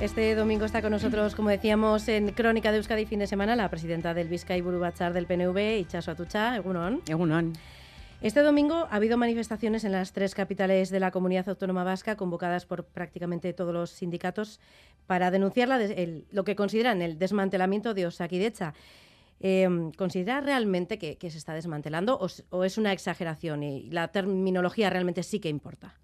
Este domingo está con nosotros, como decíamos, en Crónica de Euskadi fin de semana, la presidenta del Vizcay Burubachar del PNV, Ichaso Atucha, Egunon. Egunon. Este domingo ha habido manifestaciones en las tres capitales de la comunidad autónoma vasca, convocadas por prácticamente todos los sindicatos, para denunciar lo que consideran el desmantelamiento de Osakidecha. Eh, ¿Considera realmente que, se está desmantelando o es una exageración y la terminología realmente sí que importa?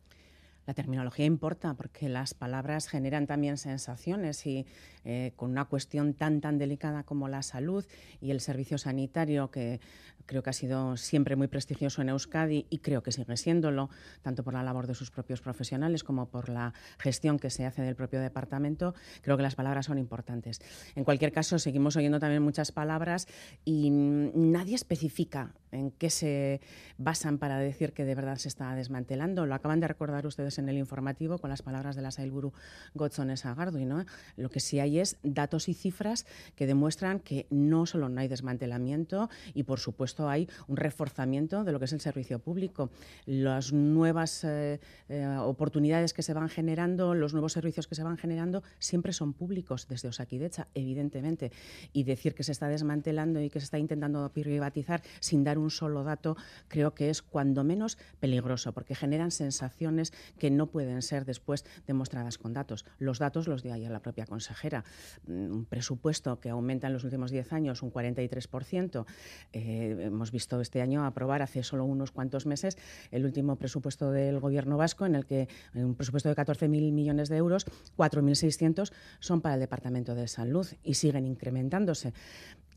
La terminología importa porque las palabras generan también sensaciones y eh, con una cuestión tan tan delicada como la salud y el servicio sanitario que creo que ha sido siempre muy prestigioso en Euskadi y creo que sigue siéndolo, tanto por la labor de sus propios profesionales como por la gestión que se hace del propio departamento, creo que las palabras son importantes. En cualquier caso, seguimos oyendo también muchas palabras y nadie especifica en qué se basan para decir que de verdad se está desmantelando. Lo acaban de recordar ustedes en el informativo con las palabras de la Sailburu Gotzones Agardo. ¿no? Lo que sí hay es datos y cifras que demuestran que no solo no hay desmantelamiento y, por supuesto, hay un reforzamiento de lo que es el servicio público. Las nuevas eh, eh, oportunidades que se van generando, los nuevos servicios que se van generando, siempre son públicos desde Osakidecha, evidentemente. Y decir que se está desmantelando y que se está intentando privatizar sin dar un solo dato, creo que es cuando menos peligroso, porque generan sensaciones que no pueden ser después demostradas con datos. Los datos los dio ayer la propia consejera. Mm, un presupuesto que aumenta en los últimos 10 años un 43%. Eh, hemos visto este año aprobar hace solo unos cuantos meses el último presupuesto del Gobierno vasco, en el que en un presupuesto de 14.000 millones de euros, 4.600 son para el Departamento de Salud y siguen incrementándose.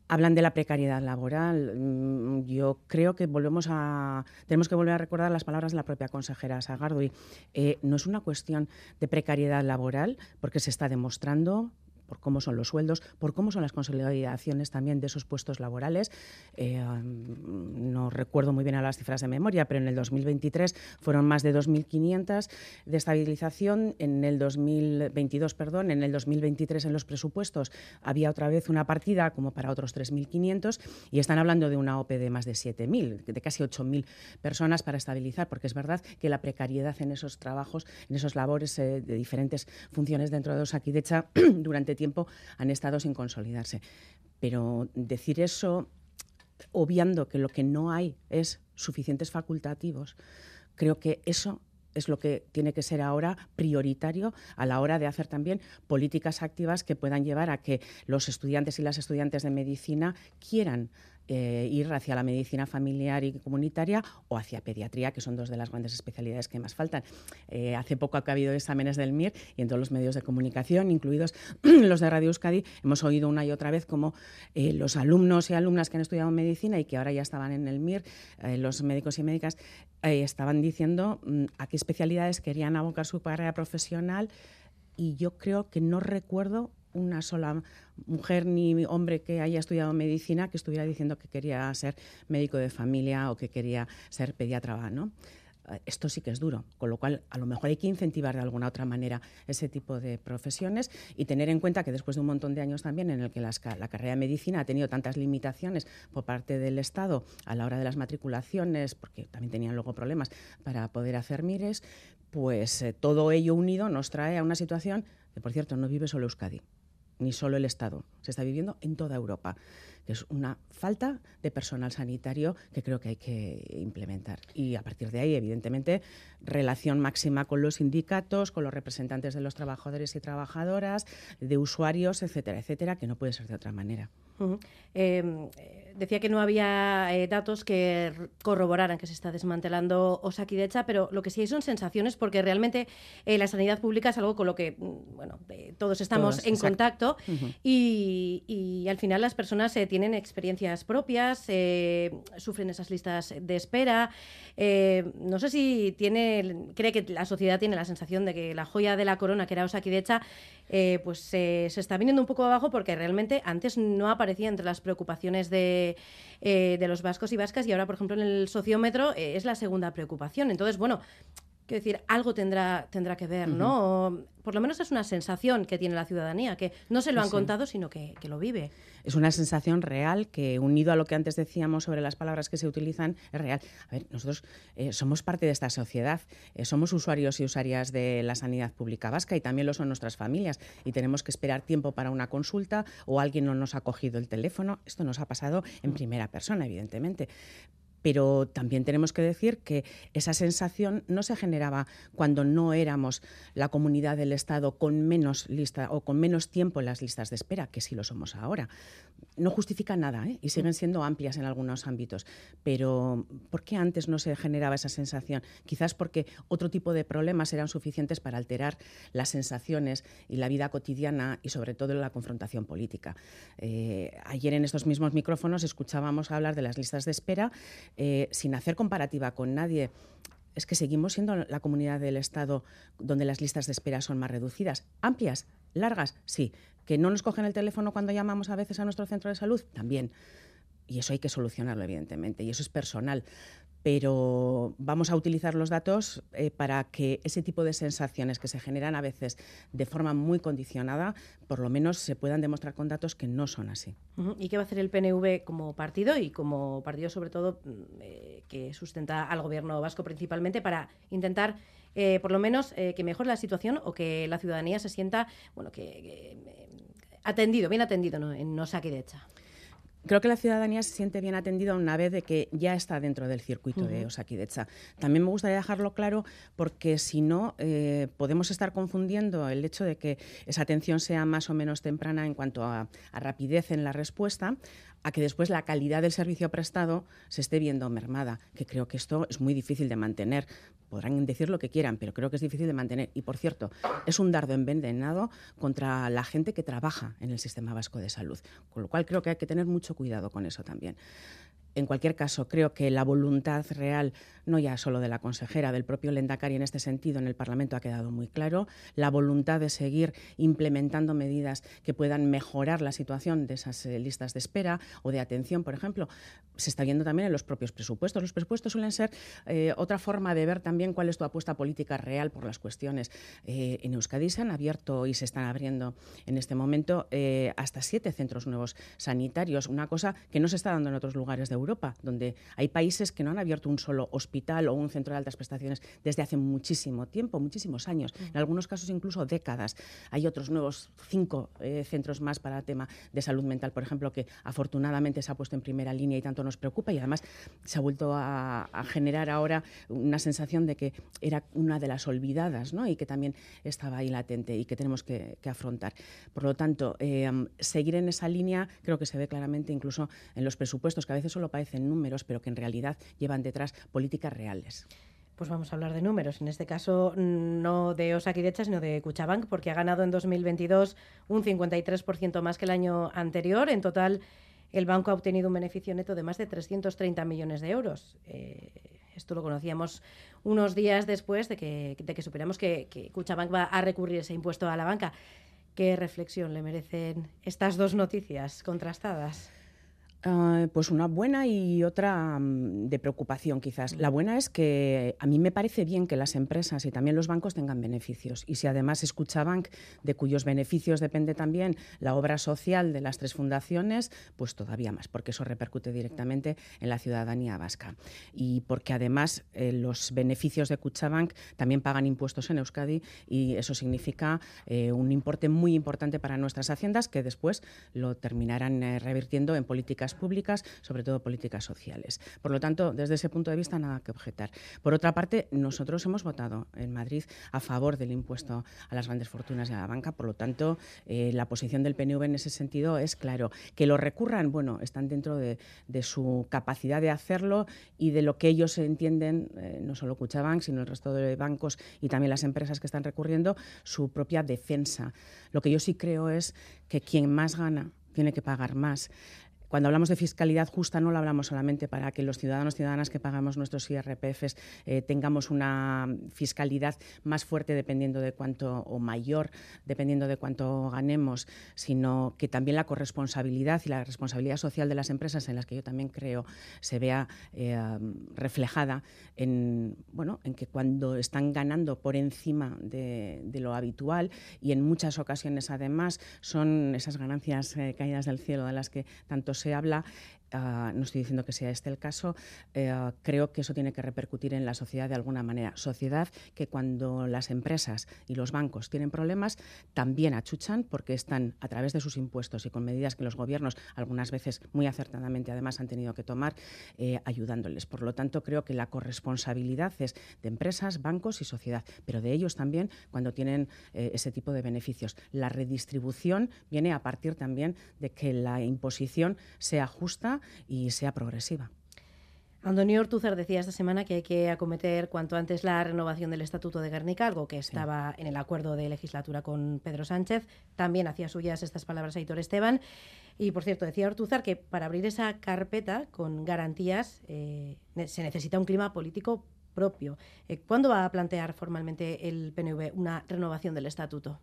Hablan de la precariedad laboral. Mm, yo creo que volvemos a tenemos que volver a recordar las palabras de la propia consejera Sagardoy. Eh, no es una cuestión de precariedad laboral, porque se está demostrando por cómo son los sueldos, por cómo son las consolidaciones también de esos puestos laborales. Eh, no recuerdo muy bien a las cifras de memoria, pero en el 2023 fueron más de 2.500 de estabilización, en el 2022, perdón, en el 2023 en los presupuestos había otra vez una partida como para otros 3.500 y están hablando de una OPE de más de 7.000, de casi 8.000 personas para estabilizar, porque es verdad que la precariedad en esos trabajos, en esos labores eh, de diferentes funciones dentro de Osakidecha durante tiempo han estado sin consolidarse. Pero decir eso obviando que lo que no hay es suficientes facultativos, creo que eso es lo que tiene que ser ahora prioritario a la hora de hacer también políticas activas que puedan llevar a que los estudiantes y las estudiantes de medicina quieran eh, ir hacia la medicina familiar y comunitaria o hacia pediatría, que son dos de las grandes especialidades que más faltan. Eh, hace poco ha habido exámenes del MIR y en todos los medios de comunicación, incluidos los de Radio Euskadi, hemos oído una y otra vez como eh, los alumnos y alumnas que han estudiado medicina y que ahora ya estaban en el MIR, los médicos y médicas, estaban diciendo mm, a qué especialidades querían abocar su carrera profesional y yo creo que no recuerdo una sola mujer ni hombre que haya estudiado medicina que estuviera diciendo que quería ser médico de familia o que quería ser pediatra, ¿no? Eh, esto sí que es duro, con lo cual a lo mejor hay que incentivar de alguna otra manera ese tipo de profesiones y tener en cuenta que después de un montón de años también en el que la carrera de medicina ha tenido tantas limitaciones por parte del Estado a la hora de las matriculaciones, porque también tenían luego problemas para poder hacer mires, pues eh, todo ello unido nos trae a una situación que, por cierto, no vive solo Euskadi ni solo el Estado, se está viviendo en toda Europa. Es una falta de personal sanitario que creo que hay que implementar. Y a partir de ahí, evidentemente, relación máxima con los sindicatos, con los representantes de los trabajadores y trabajadoras, de usuarios, etcétera, etcétera, que no puede ser de otra manera. Decía que no había eh, datos que corroboraran que se está desmantelando Osakidecha, pero lo que sí hay son sensaciones porque realmente eh, la sanidad pública es algo con lo que mm, bueno, eh, todos estamos en contacto y, al final las personas tienen experiencias propias, sufren esas listas de espera. no sé si tiene, cree que la sociedad tiene la sensación de que la joya de la corona, que era Osakidecha, pues se está viniendo un poco abajo porque realmente antes no aparecía entre las preocupaciones de eh, de, los vascos y vascas y ahora, por ejemplo, en el sociómetro eh, es la segunda preocupación. Entonces, bueno, Quiero decir, algo tendrá, tendrá que ver, ¿no? por lo menos es una sensación que tiene la ciudadanía, que no se lo han contado, sino que, lo vive. Es una sensación real que, unido a lo que antes decíamos sobre las palabras que se utilizan, es real. A ver, nosotros eh, somos parte de esta sociedad, eh, somos usuarios y usuarias de la sanidad pública vasca y también lo son nuestras familias y tenemos que esperar tiempo para una consulta o alguien no nos ha cogido el teléfono. Esto nos ha pasado en mm. primera persona, evidentemente pero también tenemos que decir que esa sensación no se generaba cuando no éramos la comunidad del Estado con menos lista o con menos tiempo en las listas de espera, que sí lo somos ahora. No justifica nada ¿eh? y siguen siendo amplias en algunos ámbitos, pero ¿por qué antes no se generaba esa sensación? Quizás porque otro tipo de problemas eran suficientes para alterar las sensaciones y la vida cotidiana y sobre todo la confrontación política. Eh, ayer en estos mismos micrófonos escuchábamos hablar de las listas de espera eh, sin hacer comparativa con nadie, es que seguimos siendo la comunidad del Estado donde las listas de espera son más reducidas. Amplias, largas, sí. Que no nos cogen el teléfono cuando llamamos a veces a nuestro centro de salud, también. Y eso hay que solucionarlo, evidentemente, y eso es personal pero vamos a utilizar los datos eh, para que ese tipo de sensaciones que se generan a veces de forma muy condicionada, por lo menos se puedan demostrar con datos que no son así. ¿Y qué va a hacer el PNV como partido y como partido sobre todo mm, eh, que sustenta al gobierno vasco principalmente para intentar eh, por lo menos que mejore la situación o que la ciudadanía se sienta bueno atendido, bien atendido ¿no? en Osakidecha? Creo que la ciudadanía se siente bien atendida una vez de que ya está dentro del circuito de Osakidecha. También me gustaría dejarlo claro porque si no eh, podemos estar confundiendo el hecho de que esa atención sea más o menos temprana en cuanto a rapidez en la respuesta a que después la calidad del servicio prestado se esté viendo mermada, que creo que esto es muy difícil de mantener. Podrán decir lo que quieran, pero creo que es difícil de mantener. Y por cierto, es un dardo envenenado contra la gente que trabaja en el sistema vasco de salud, con lo cual creo que hay que tener mucho cuidado con eso también. En cualquier caso, creo que la voluntad real, no ya solo de la consejera, del propio Lendakari en este sentido en el Parlamento ha quedado muy claro, la voluntad de seguir implementando medidas que puedan mejorar la situación de esas eh, listas de espera o de atención, por ejemplo, se está viendo también en los propios presupuestos. Los presupuestos suelen ser eh, otra forma de ver también cuál es tu apuesta política real por las cuestiones. Eh, en Euskadi se han abierto y se están abriendo en este momento hasta siete centros nuevos sanitarios, una cosa que no se está dando en otros lugares de Europa Europa, donde hay países que no han abierto un solo hospital o un centro de altas prestaciones desde hace muchísimo tiempo, muchísimos años, en algunos casos incluso décadas. Hay otros nuevos cinco eh, centros más para el tema de salud mental, por ejemplo, que afortunadamente se ha puesto en primera línea y tanto nos preocupa y además se ha vuelto a, generar ahora una sensación de que era una de las olvidadas ¿no? y que también estaba ahí latente y que tenemos que, afrontar. Por lo tanto, eh, seguir en esa línea creo que se ve claramente incluso en los presupuestos, que a veces solo parecen números, pero que en realidad llevan detrás políticas reales. Pues vamos a hablar de números. En este caso, no de Osakidecha, sino de Cuchabank, porque ha ganado en 2022 un 53% más que el año anterior. En total, el banco ha obtenido un beneficio neto de más de 330 millones de euros. Eh, esto lo conocíamos unos días después de que, de supiéramos que Cuchabank va a recurrir ese impuesto a la banca. ¿Qué reflexión le merecen estas dos noticias contrastadas? Ah, pues una buena y otra mm, de preocupación quizás. La buena es que a mí me parece bien que las empresas y también los bancos tengan beneficios. Y si además escuchaban de cuyos beneficios depende también la obra social de las tres fundaciones, pues todavía más, porque eso repercute directamente en la ciudadanía vasca. Y porque además eh, los beneficios de Cuchabank también pagan impuestos en Euskadi y eso significa eh, un importe muy importante para nuestras haciendas que después lo terminarán eh, revirtiendo en políticas públicas, sobre todo políticas sociales. Por lo tanto, desde ese punto de vista, nada que objetar. Por otra parte, nosotros hemos votado en Madrid a favor del impuesto a las grandes fortunas y a la banca, por lo tanto, eh, la posición del PNV en ese sentido es claro. Que lo recurran, bueno, están dentro de, su capacidad de hacerlo y de lo que ellos entienden, eh, no solo Cuchabank, sino el resto de bancos y también las empresas que están recurriendo, su propia defensa. Lo que yo sí creo es que quien más gana tiene que pagar más. Cuando hablamos de fiscalidad justa no lo hablamos solamente para que los ciudadanos y ciudadanas que pagamos nuestros IRPFs eh, tengamos una fiscalidad más fuerte dependiendo de cuánto o mayor dependiendo de cuánto ganemos, sino que también la corresponsabilidad y la responsabilidad social de las empresas en las que yo también creo se vea eh, reflejada en bueno en que cuando están ganando por encima de, lo habitual y en muchas ocasiones además son esas ganancias eh, caídas del cielo de las que tanto se habla Ah, no estoy diciendo que sea este el caso, eh, creo que eso tiene que repercutir en la sociedad de alguna manera. Sociedad que cuando las empresas y los bancos tienen problemas, también achuchan porque están a través de sus impuestos y con medidas que los gobiernos, algunas veces muy acertadamente además, han tenido que tomar, eh, ayudándoles. Por lo tanto, creo que la corresponsabilidad es de empresas, bancos y sociedad, pero de ellos también cuando tienen eh, ese tipo de beneficios. La redistribución viene a partir también de que la imposición sea justa y sea progresiva. Antonio Ortúzar decía esta semana que hay que acometer cuanto antes la renovación del Estatuto de Guernica, algo que estaba en el acuerdo de legislatura con Pedro Sánchez. También hacía suyas estas palabras a Hitor Esteban. Y, por cierto, decía Ortúzar que para abrir esa carpeta con garantías eh, se necesita un clima político propio. Eh, ¿Cuándo va a plantear formalmente el PNV una renovación del Estatuto?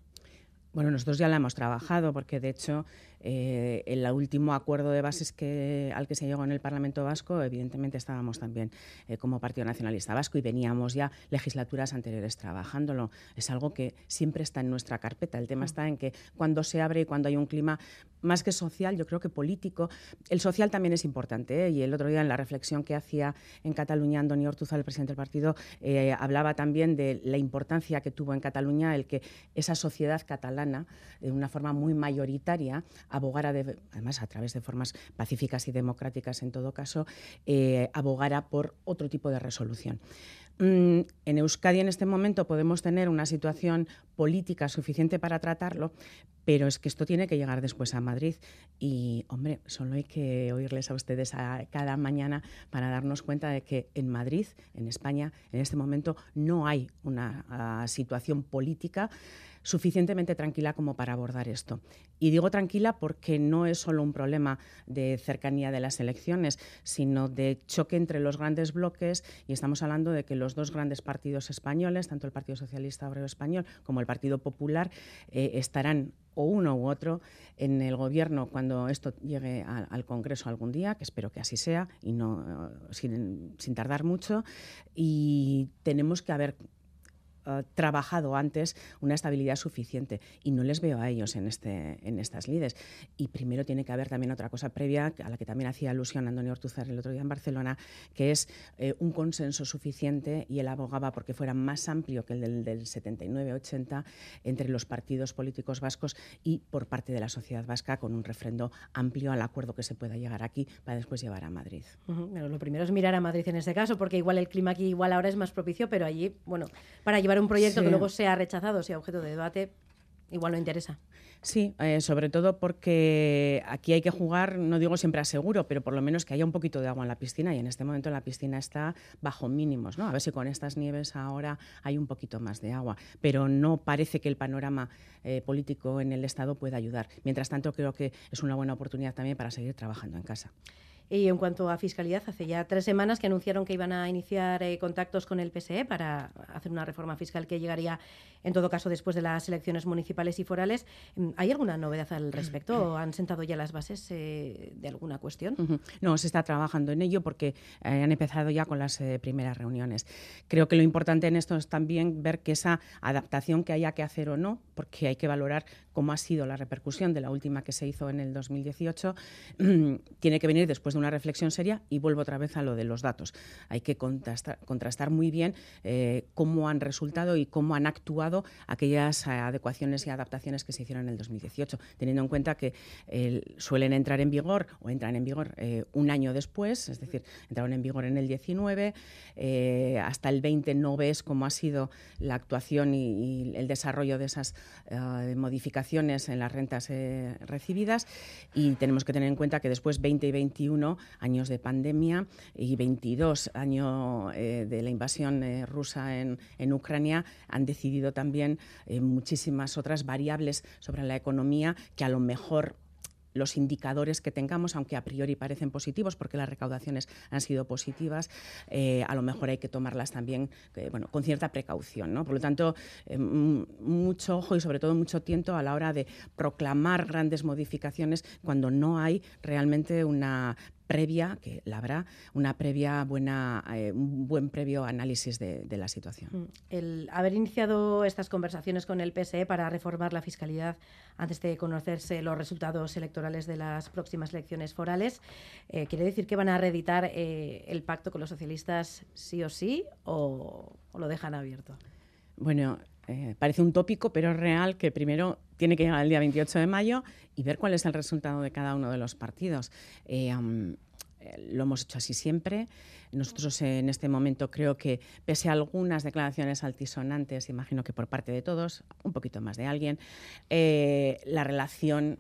Bueno, nosotros ya la hemos trabajado porque, de hecho, eh, el último acuerdo de bases que, al que se llegó en el Parlamento Vasco, evidentemente estábamos también eh, como Partido Nacionalista Vasco y veníamos ya legislaturas anteriores trabajándolo. Es algo que siempre está en nuestra carpeta. El tema mm. está en que cuando se abre y cuando hay un clima más que social, yo creo que político, el social también es importante. ¿eh? Y el otro día en la reflexión que hacía en Cataluña Antonio Ortuzal, el presidente del partido, hablaba también de la importancia que tuvo en Cataluña el que esa sociedad catalana, de una forma muy mayoritaria, abogara, además a través de formas pacíficas y democráticas en todo caso, eh, abogara por otro tipo de resolución. Mm, en Euskadi en este momento podemos tener una situación política suficiente para tratarlo, pero es que esto tiene que llegar después a Madrid. Y, hombre, solo hay que oírles a ustedes a cada mañana para darnos cuenta de que en Madrid, en España, en este momento no hay una ah, situación política suficientemente tranquila como para abordar esto. Y digo tranquila porque no es solo un problema de cercanía de las elecciones, sino de choque entre los grandes bloques y estamos hablando de que los dos grandes partidos españoles, tanto el Partido Socialista Obrero Español como el Partido Popular, eh, estarán o uno u otro en el gobierno cuando esto llegue al Congreso algún día, que espero que así sea y no sin, sin tardar mucho. Y tenemos que haber eh, trabajado antes una estabilidad suficiente y no les veo a ellos en, este, en estas lides. Y primero tiene que haber también otra cosa previa a la que también hacía alusión Antonio Ortuzar el otro día en Barcelona, que es eh, un consenso suficiente y él abogaba porque fuera más amplio que el del, del 79-80 entre los partidos políticos vascos y por parte de la sociedad vasca con un refrendo amplio al acuerdo que se pueda llegar aquí para después llevar a Madrid. lo primero es mirar a Madrid en este caso, porque igual el clima aquí igual ahora es más propicio, pero allí, bueno, para llevar un proyecto que luego sea rechazado, sea objeto de debate, igual no interesa. Sí, eh, sobre todo porque aquí hay que jugar, no digo siempre a seguro, pero por lo menos que haya un poquito de agua en la piscina y en este momento la piscina está bajo mínimos, ¿no? A ver si con estas nieves ahora hay un poquito más de agua, pero no parece que el panorama eh, político en el Estado pueda ayudar. Mientras tanto, creo que es una buena oportunidad también para seguir trabajando en casa. Y en cuanto a fiscalidad, hace ya tres semanas que anunciaron que iban a iniciar eh, contactos con el PSE para hacer una reforma fiscal que llegaría, en todo caso, después de las elecciones municipales y forales. Mm, ¿Hay alguna novedad al respecto? ¿Han sentado ya las bases eh, de alguna cuestión? No, se está trabajando en ello porque eh, han empezado ya con las primeras reuniones. Creo que lo importante en esto es también ver que esa adaptación que haya que hacer o no, porque hay que valorar cómo ha sido la repercusión de la última que se hizo en el 2018, tiene que venir después de una reflexión seria y vuelvo otra vez a lo de los datos. Hay que contrastar, muy bien eh, cómo han resultado y cómo han actuado aquellas adecuaciones y adaptaciones que se hicieron en el 2018, teniendo en cuenta que suelen entrar en vigor o entran en vigor eh, un año después, es decir, entraron en vigor en el 19, eh, hasta el 20 no ves cómo ha sido la actuación y el desarrollo de esas modificaciones en las rentas recibidas y tenemos que tener en cuenta que después 20 y 21 años de pandemia y 22 años eh, de la invasión eh, rusa en, Ucrania, han decidido también eh, muchísimas otras variables sobre la economía que a lo mejor los indicadores que tengamos, aunque a priori parecen positivos porque las recaudaciones han sido positivas, eh, a lo mejor hay que tomarlas también eh, bueno, con cierta precaución. ¿no? Por lo tanto, eh, mucho ojo y sobre todo mucho tiento a la hora de proclamar grandes modificaciones cuando no hay realmente una previa, que la habrá, una previa buena, eh, un buen previo análisis de, la situación. Mm. El haber iniciado estas conversaciones con el PSE para reformar la fiscalidad antes de conocerse los resultados electorales de las próximas elecciones forales, eh, ¿quiere decir que van a reeditar eh, el pacto con los socialistas sí o sí o, lo dejan abierto? Bueno, parece un tópico, pero es real que primero tiene que llegar el día 28 de mayo y ver cuál es el resultado de cada uno de los partidos. Eh, eh, lo hemos hecho así siempre. Nosotros en este momento creo que, pese a algunas declaraciones altisonantes, imagino que por parte de todos, un poquito más de alguien, eh, la relación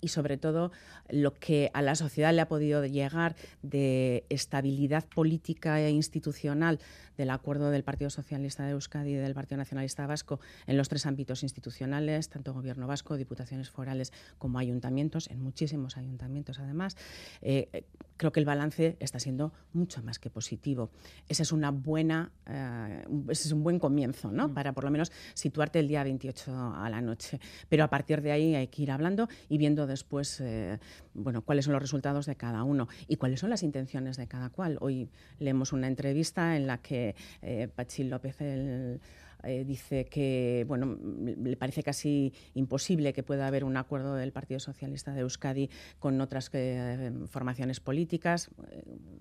y sobre todo lo que a la sociedad le ha podido llegar de estabilidad política e institucional del acuerdo del Partido Socialista de Euskadi y del Partido Nacionalista Vasco en los tres ámbitos institucionales, tanto Gobierno vasco, diputaciones forales como ayuntamientos, en muchísimos ayuntamientos además. Eh, creo que el balance está siendo mucho más que positivo. Ese es una buena, eh, ese es un buen comienzo, ¿no? Mm. Para por lo menos situarte el día 28 a la noche. Pero a partir de ahí hay que ir hablando y viendo después, eh, bueno, cuáles son los resultados de cada uno y cuáles son las intenciones de cada cual. Hoy leemos una entrevista en la que eh, López eh, dice que bueno, le parece casi imposible que pueda haber un acuerdo del Partido Socialista de Euskadi con otras eh, formaciones políticas.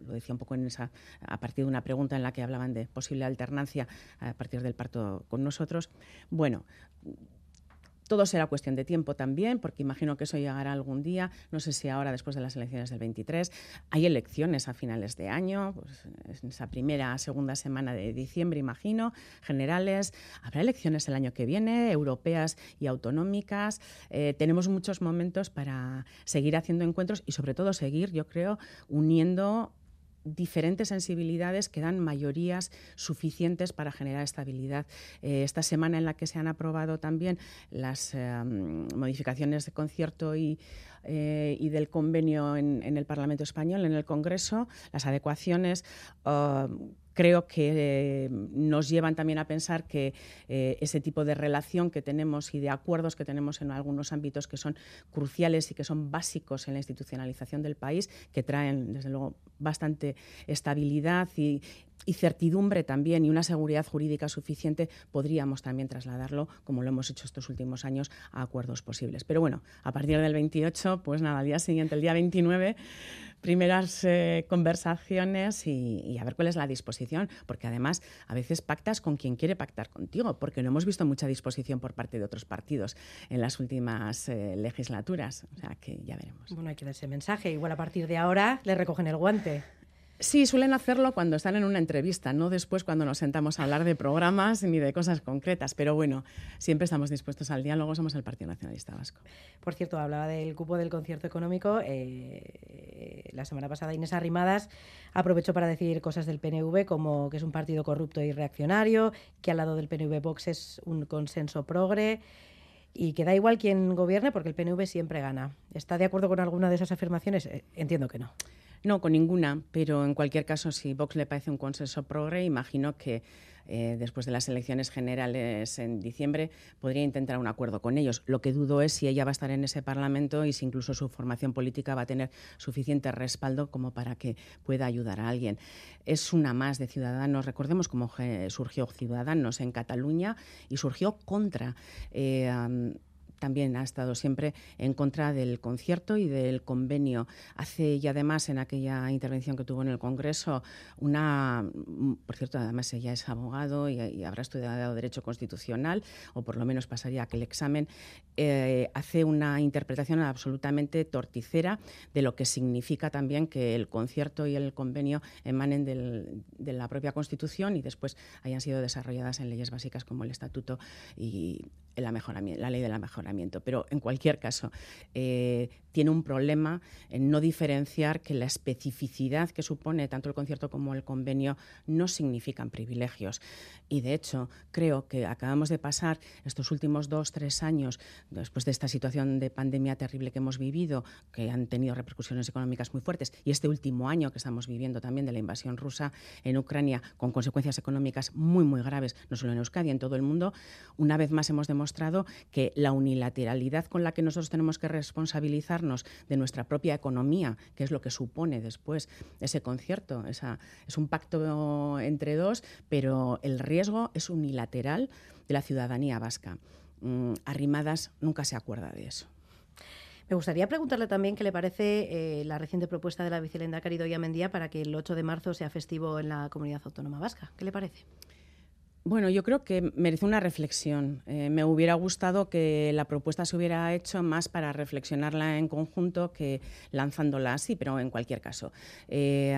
lo decía un poco en esa, a partir de una pregunta en la que hablaban de posible alternancia a partir del pacto con nosotros. Bueno, todo será cuestión de tiempo también, porque imagino que eso llegará algún día, no sé si ahora después de las elecciones del 23. Hay elecciones a finales de año, pues, en esa primera, segunda semana de diciembre, imagino, generales. Habrá elecciones el año que viene, europeas y autonómicas. Eh, tenemos muchos momentos para seguir haciendo encuentros y sobre todo seguir, yo creo, uniendo diferentes sensibilidades que dan mayorías suficientes para generar estabilidad. Eh, esta semana en la que se han aprobado también las eh, modificaciones de concierto y, eh, del convenio en, el Parlamento español, en el Congreso, las adecuaciones creo que eh, nos llevan también a pensar que eh, ese tipo de relación que tenemos y de acuerdos que tenemos en algunos ámbitos que son cruciales y que son básicos en la institucionalización del país, que traen, desde luego, bastante estabilidad y, certidumbre también y una seguridad jurídica suficiente, podríamos también trasladarlo, como lo hemos hecho estos últimos años, a acuerdos posibles. Pero bueno, a partir del 28, pues nada, al día siguiente, el día 29, primeras eh, conversaciones y, a ver cuál es la disposición, porque además a veces pactas con quien quiere pactar contigo, porque no hemos visto mucha disposición por parte de otros partidos en las últimas eh, legislaturas, o sea que ya veremos. Bueno, hay que dar ese mensaje, igual a partir de ahora le recogen el guante. Sí, suelen hacerlo cuando están en una entrevista, no después cuando nos sentamos a hablar de programas ni de cosas concretas. Pero bueno, siempre estamos dispuestos al diálogo, somos el Partido Nacionalista Vasco. Por cierto, hablaba del cupo del concierto económico. Eh, la semana pasada Inés Arrimadas aprovechó para decir cosas del PNV, como que es un partido corrupto y reaccionario, que al lado del PNV Vox es un consenso progre y que da igual quién gobierne porque el PNV siempre gana. ¿Está de acuerdo con alguna de esas afirmaciones? Eh, entiendo que no. No, con ninguna, pero en cualquier caso, si Vox le parece un consenso progre, imagino que eh, después de las elecciones generales en diciembre podría intentar un acuerdo con ellos. Lo que dudo es si ella va a estar en ese Parlamento y si incluso su formación política va a tener suficiente respaldo como para que pueda ayudar a alguien. Es una más de Ciudadanos. Recordemos cómo surgió Ciudadanos en Cataluña y surgió contra. Eh, también ha estado siempre en contra del concierto y del convenio. Hace y además en aquella intervención que tuvo en el Congreso una, por cierto, además ella es abogado y, habrá estudiado Derecho Constitucional o por lo menos pasaría aquel examen, eh, hace una interpretación absolutamente torticera de lo que significa también que el concierto y el convenio emanen de la propia Constitución y después hayan sido desarrolladas en leyes básicas como el Estatuto y la ley del mejoramiento. Pero en cualquier caso, eh, tiene un problema en no diferenciar que la especificidad que supone tanto el concierto como el convenio no significan privilegios. Y de hecho, creo que acabamos de pasar estos últimos dos, tres años, después de esta situación de pandemia terrible que hemos vivido, que han tenido repercusiones económicas muy fuertes, y este último año que estamos viviendo también de la invasión rusa en Ucrania, con consecuencias económicas muy, muy graves, no solo en Euskadi, en todo el mundo, una vez más hemos demostrado que la unilateralidad con la que nosotros tenemos que responsabilizar de nuestra propia economía, que es lo que supone después ese concierto. es un pacto entre dos, pero el riesgo es unilateral de la ciudadanía vasca. Mm, Arrimadas nunca se acuerda de eso. Me gustaría preguntarle también qué le parece eh, la reciente propuesta de la vicelenda Carido y Amendía para que el 8 de marzo sea festivo en la comunidad autónoma vasca. ¿Qué le parece? Bueno, yo creo que merece una reflexión. Eh, me hubiera gustado que la propuesta se hubiera hecho más para reflexionarla en conjunto que lanzándola así, pero en cualquier caso. Eh,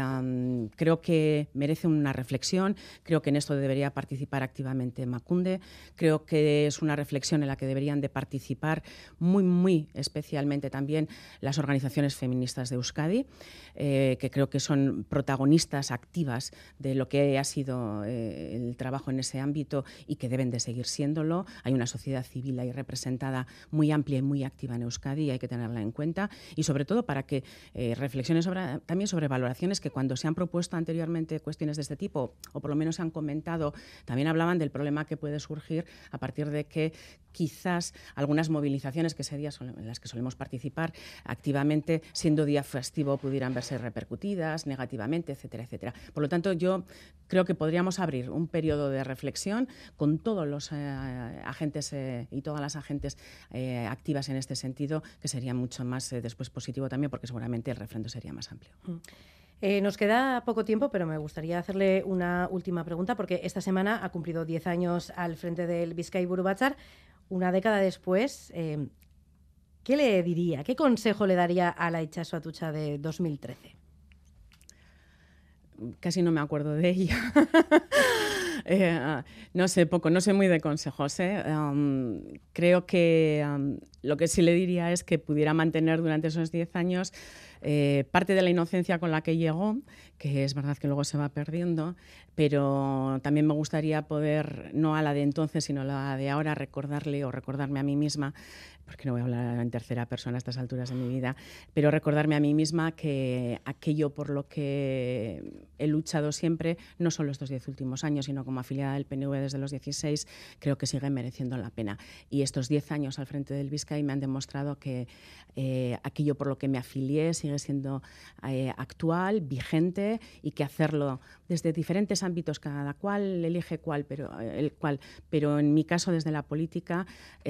creo que merece una reflexión, creo que en esto debería participar activamente Macunde, creo que es una reflexión en la que deberían de participar muy, muy especialmente también las organizaciones feministas de Euskadi, eh, que creo que son protagonistas activas de lo que ha sido el trabajo en ese ámbito y que deben de seguir siéndolo. Hay una sociedad civil ahí representada muy amplia y muy activa en Euskadi y hay que tenerla en cuenta. Y sobre todo para que eh, reflexiones también sobre valoraciones que cuando se han propuesto anteriormente cuestiones de este tipo, o por lo menos se han comentado, también hablaban del problema que puede surgir a partir de que quizás algunas movilizaciones que ese día en las que solemos participar activamente, siendo día festivo, pudieran verse repercutidas negativamente, etcétera, etcétera. Por lo tanto, yo creo que podríamos abrir un periodo de reflexión con todos los eh, agentes eh, y todas las agentes eh, activas en este sentido, que sería mucho más después positivo también, porque seguramente el refrendo sería más amplio. Mm. nos queda poco tiempo, pero me gustaría hacerle una última pregunta, porque esta semana ha cumplido 10 años al frente del Vizcay Burubachar una década después, eh, ¿qué le diría? ¿Qué consejo le daría a la Ichazo Atucha de 2013? Casi no me acuerdo de ella. Eh, no sé poco, no sé muy de consejos. ¿eh? creo que lo que sí le diría es que pudiera mantener durante esos 10 años parte de la inocencia con la que llegó, que es verdad que luego se va perdiendo, pero también me gustaría poder, no a la de entonces, sino a la de ahora, recordarle o recordarme a mí misma porque no voy a hablar en tercera persona a estas alturas de mi vida, pero recordarme a mí misma que aquello por lo que he luchado siempre, no solo estos diez últimos años, sino como afiliada del PNV desde los 16, creo que sigue mereciendo la pena. Y estos diez años al frente del Vizcay me han demostrado que eh, aquello por lo que me afilié sigue siendo eh, actual, vigente y que hacerlo desde diferentes ámbitos, cada cual elige cuál, pero, eh, el cual, pero en mi caso desde la política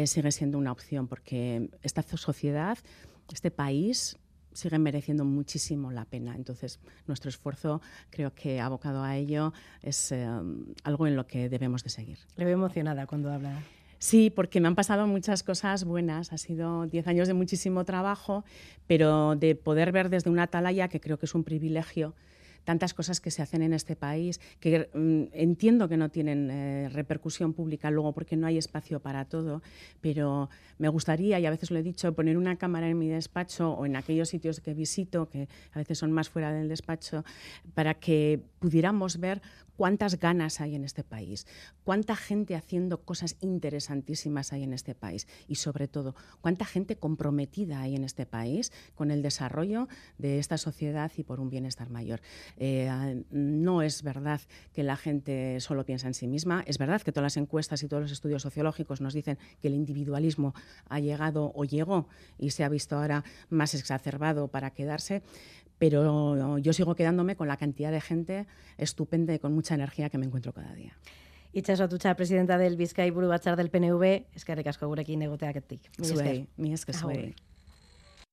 sigue siendo una opción. Porque que esta sociedad, este país, sigue mereciendo muchísimo la pena. Entonces, nuestro esfuerzo, creo que abocado a ello, es eh, algo en lo que debemos de seguir. Le veo emocionada cuando habla. Sí, porque me han pasado muchas cosas buenas. Ha sido diez años de muchísimo trabajo, pero de poder ver desde una atalaya, que creo que es un privilegio, tantas cosas que se hacen en este país que mm, entiendo que no tienen eh, repercusión pública luego porque no hay espacio para todo, pero me gustaría, y a veces lo he dicho, poner una cámara en mi despacho o en aquellos sitios que visito, que a veces son más fuera del despacho, para que pudiéramos ver cuántas ganas hay en este país, cuánta gente haciendo cosas interesantísimas hay en este país y sobre todo cuánta gente comprometida hay en este país con el desarrollo de esta sociedad y por un bienestar mayor. Eh, no es verdad que la gente solo piensa en sí misma, es verdad que todas las encuestas y todos los estudios sociológicos nos dicen que el individualismo ha llegado o llegó y se ha visto ahora más exacerbado para quedarse, pero yo sigo quedándome con la cantidad de gente estupenda y con mucha energía que me encuentro cada día. Itxaso atutxa, presidenta del Bizkai Buru Batzar del PNV, eskerrik asko gurekin egoteaketik. Mi esker. Mi esker zuei.